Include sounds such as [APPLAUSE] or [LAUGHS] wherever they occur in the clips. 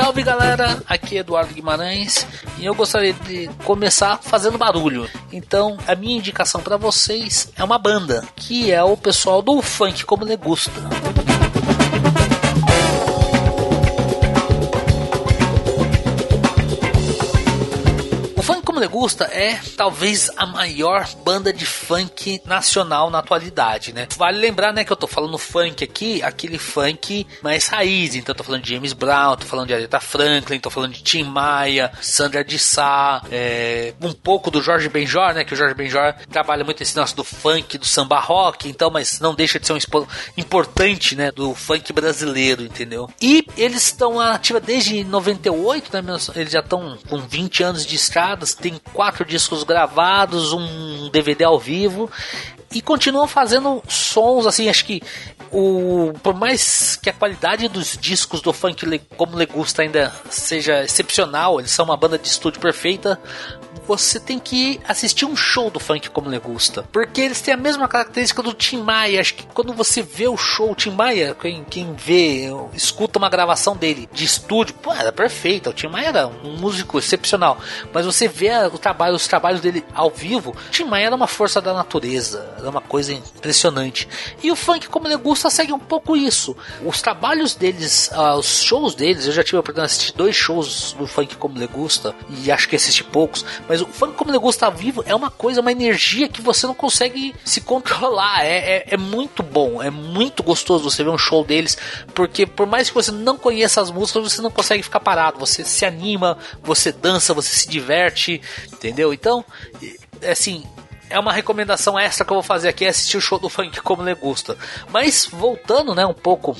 Salve galera, aqui é Eduardo Guimarães e eu gostaria de começar fazendo barulho. Então, a minha indicação para vocês é uma banda, que é o pessoal do funk como le gusta. O Funk Como Le Gusta é talvez a maior banda de funk nacional na atualidade, né? Vale lembrar, né, que eu tô falando funk aqui, aquele funk mais raiz. Então, eu tô falando de James Brown, tô falando de Aretha Franklin, tô falando de Tim Maia, Sandra de Sá, é, um pouco do Jorge Benjor, né? Que o Jorge Benjor trabalha muito esse nosso do funk, do samba rock, então, mas não deixa de ser um importante, né? Do funk brasileiro, entendeu? E eles estão ativos desde 98, né? Eles já estão com 20 anos de tem quatro discos gravados, um DVD ao vivo e continuam fazendo sons assim, acho que o por mais que a qualidade dos discos do funk como le gusta ainda seja excepcional, eles são uma banda de estúdio perfeita, você tem que assistir um show do funk como le gusta, porque eles têm a mesma característica do Tim Maia. Acho que quando você vê o show Tim Maia, quem, quem vê, escuta uma gravação dele de estúdio, pô, era perfeita. O Tim Maia era um músico excepcional, mas você vê o trabalho, os trabalhos dele ao vivo, o Tim Maia era uma força da natureza, era uma coisa impressionante. E o funk como le gusta segue um pouco isso. Os trabalhos deles, uh, os shows deles, eu já tive a oportunidade de assistir dois shows do funk como le gusta e acho que assisti poucos, mas o funk como le gusta vivo é uma coisa, uma energia que você não consegue se controlar. É, é, é, muito bom, é muito gostoso você ver um show deles, porque por mais que você não conheça as músicas, você não consegue ficar parado. Você se anima, você dança, você se diverte, entendeu? Então, assim, é uma recomendação extra que eu vou fazer aqui, é assistir o show do funk como le gusta. Mas voltando, né, um pouco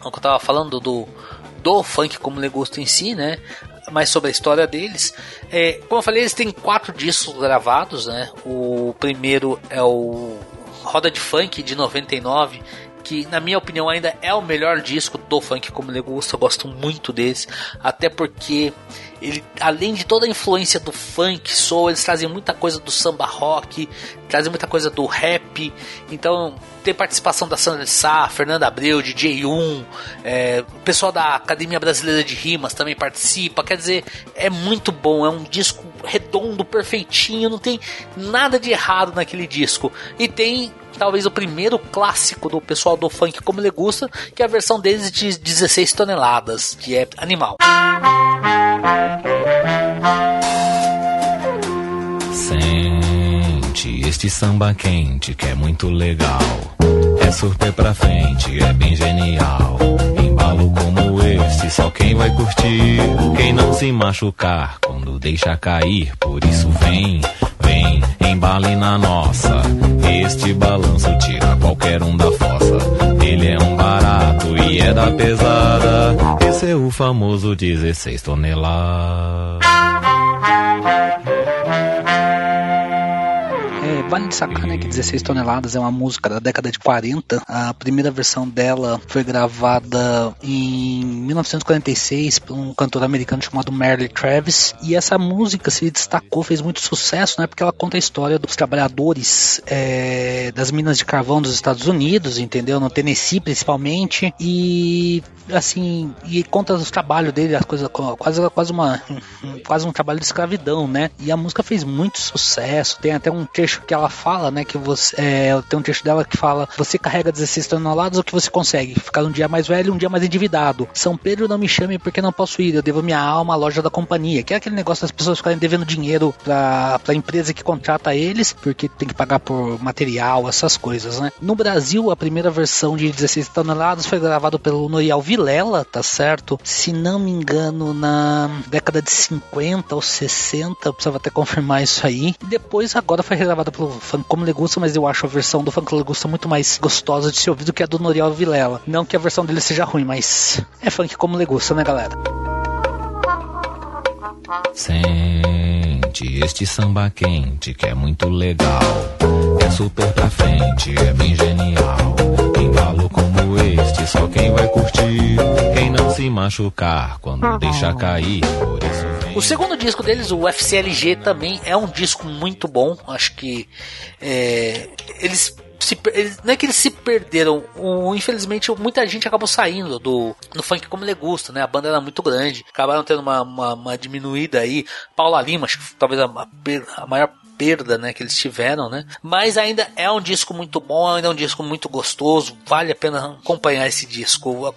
ao que eu tava falando do do funk como le gusta em si, né? mais sobre a história deles. É, como eu falei, eles têm quatro discos gravados, né? O primeiro é o Roda de Funk de 99, que na minha opinião ainda é o melhor disco do funk como ele gosta, eu gosto muito desse, até porque ele, além de toda a influência do funk, soul, eles trazem muita coisa do samba rock, trazem muita coisa do rap. Então, tem participação da Sandra Sá, Fernanda Abreu, DJ1, é, o pessoal da Academia Brasileira de Rimas também participa. Quer dizer, é muito bom, é um disco redondo, perfeitinho, não tem nada de errado naquele disco. E tem talvez o primeiro clássico do pessoal do funk como ele gusta, que é a versão deles de 16 toneladas, que é animal. Sente este samba quente que é muito legal. É surpre pra frente, é bem genial. Vai curtir. Quem não se machucar quando deixa cair. Por isso vem, vem, embale na nossa. Este balanço tira qualquer um da fossa. Ele é um barato e é da pesada. Esse é o famoso 16 toneladas. Vale destacar né, que 16 toneladas é uma música da década de 40. A primeira versão dela foi gravada em 1946 por um cantor americano chamado Merle Travis. E essa música se destacou, fez muito sucesso, né? Porque ela conta a história dos trabalhadores é, das minas de carvão dos Estados Unidos, entendeu? No Tennessee principalmente. E assim, e conta os trabalhos dele, as coisas quase quase uma [LAUGHS] quase um trabalho de escravidão, né? E a música fez muito sucesso. Tem até um trecho que ela fala, né, que você é, tem um texto dela que fala: "Você carrega 16 toneladas, o que você consegue? Ficar um dia mais velho, um dia mais endividado. São Pedro não me chame porque não posso ir, eu devo minha alma à loja da companhia", que é aquele negócio das pessoas ficarem devendo dinheiro para a empresa que contrata eles, porque tem que pagar por material, essas coisas, né? No Brasil, a primeira versão de 16 toneladas foi gravada pelo Noriel Vilela, tá certo? Se não me engano, na década de 50 ou 60, eu precisava até confirmar isso aí. Depois, agora foi regravada pelo Funk Como Legusta, mas eu acho a versão do Funk Legusta muito mais gostosa de se ouvir do que a do Noriel Vilela. Não que a versão dele seja ruim, mas é funk como legusta, né, galera? Sente este samba quente que é muito legal. É super pra frente, é bem genial. Embalo como este, só quem vai curtir. Quem não se machucar quando deixa cair. Por isso. O segundo disco deles, o FCLG, também é um disco muito bom. Acho que é, eles se, não é que eles se perderam, o, infelizmente muita gente acabou saindo do, do funk como legusta, né? A banda era muito grande, acabaram tendo uma, uma, uma diminuída aí. Paula Lima, acho que talvez a, a maior perda, né, que eles tiveram, né? Mas ainda é um disco muito bom, ainda é um disco muito gostoso, vale a pena acompanhar esse disco,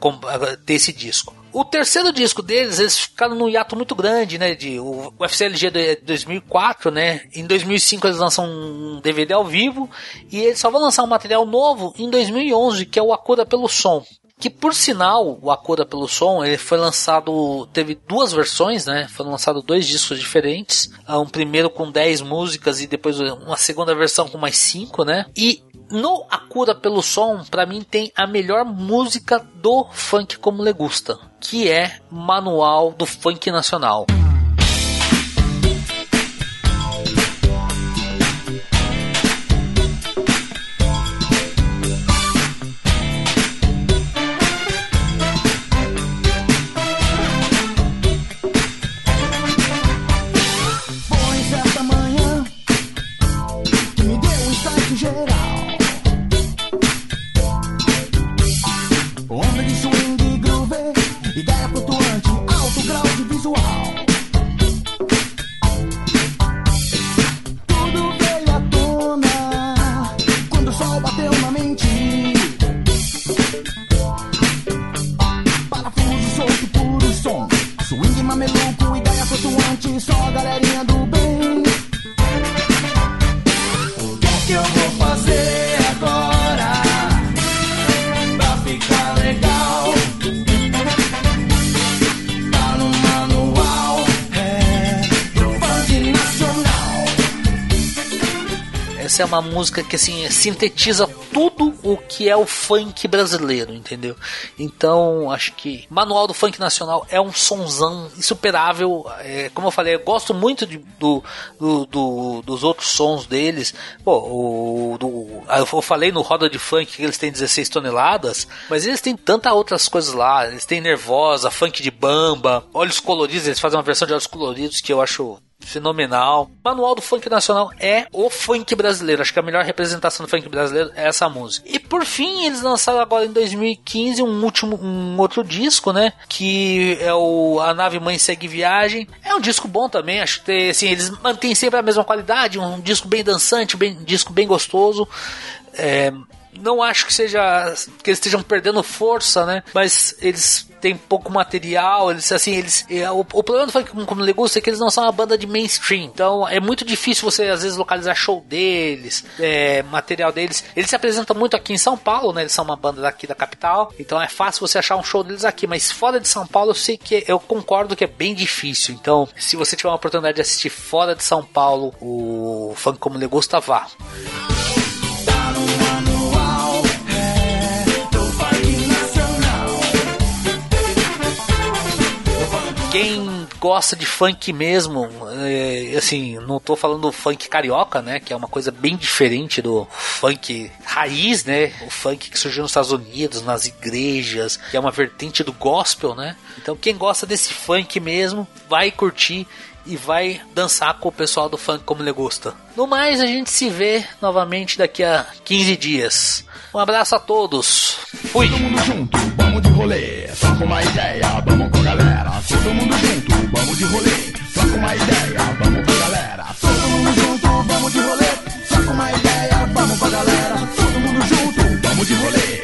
ter esse disco. O terceiro disco deles, eles ficaram num hiato muito grande, né? De, o, o FCLG de 2004, né? Em 2005 eles lançam um DVD ao vivo e eles só vão lançar um material novo em 2011, que é o Acorda pelo Som. Que por sinal, o Acorda pelo Som, ele foi lançado, teve duas versões, né? Foram lançados dois discos diferentes. Um primeiro com 10 músicas e depois uma segunda versão com mais 5, né? E no A pelo Som, para mim tem a melhor música do funk como legusta, que é Manual do Funk Nacional. Ideia flutuante, alto grau de visual. É uma música que assim sintetiza tudo o que é o funk brasileiro, entendeu? Então, acho que Manual do Funk Nacional é um sonzão insuperável. É, como eu falei, eu gosto muito de, do, do, do, dos outros sons deles. Pô, o, do, eu falei no Roda de Funk que eles têm 16 toneladas, mas eles têm tantas outras coisas lá. Eles têm Nervosa, Funk de Bamba, Olhos Coloridos, eles fazem uma versão de Olhos Coloridos que eu acho fenomenal. Manual do Funk Nacional é o funk brasileiro. Acho que a melhor representação do funk brasileiro é essa música. E por fim, eles lançaram agora em 2015 um último, um outro disco, né? Que é o A Nave Mãe Segue Viagem. É um disco bom também. Acho que assim, eles mantêm sempre a mesma qualidade. Um disco bem dançante, bem, um disco bem gostoso. É, não acho que seja que eles estejam perdendo força, né? Mas eles têm pouco material, eles assim, eles é, o, o problema do funk como, Legusta é que eles não são uma banda de mainstream. Então é muito difícil você às vezes localizar show deles, é, material deles. Eles se apresentam muito aqui em São Paulo, né? Eles são uma banda daqui da capital. Então é fácil você achar um show deles aqui, mas fora de São Paulo eu sei que eu concordo que é bem difícil. Então, se você tiver uma oportunidade de assistir fora de São Paulo o funk como Legusta, vá. Quem gosta de funk mesmo, é, assim, não tô falando funk carioca, né, que é uma coisa bem diferente do funk raiz, né, o funk que surgiu nos Estados Unidos, nas igrejas, que é uma vertente do gospel, né. Então quem gosta desse funk mesmo vai curtir e vai dançar com o pessoal do funk como ele gosta. No mais, a gente se vê novamente daqui a 15 dias. Um abraço a todos. Fui vamos de rolê. Só com uma ideia, vamos com a galera. Todo mundo junto, vamos de rolê. Só com uma ideia, vamos com a galera. Todo mundo junto, vamos de rolê. Só com uma ideia, vamos com a galera. Todo mundo junto, vamos de rolê.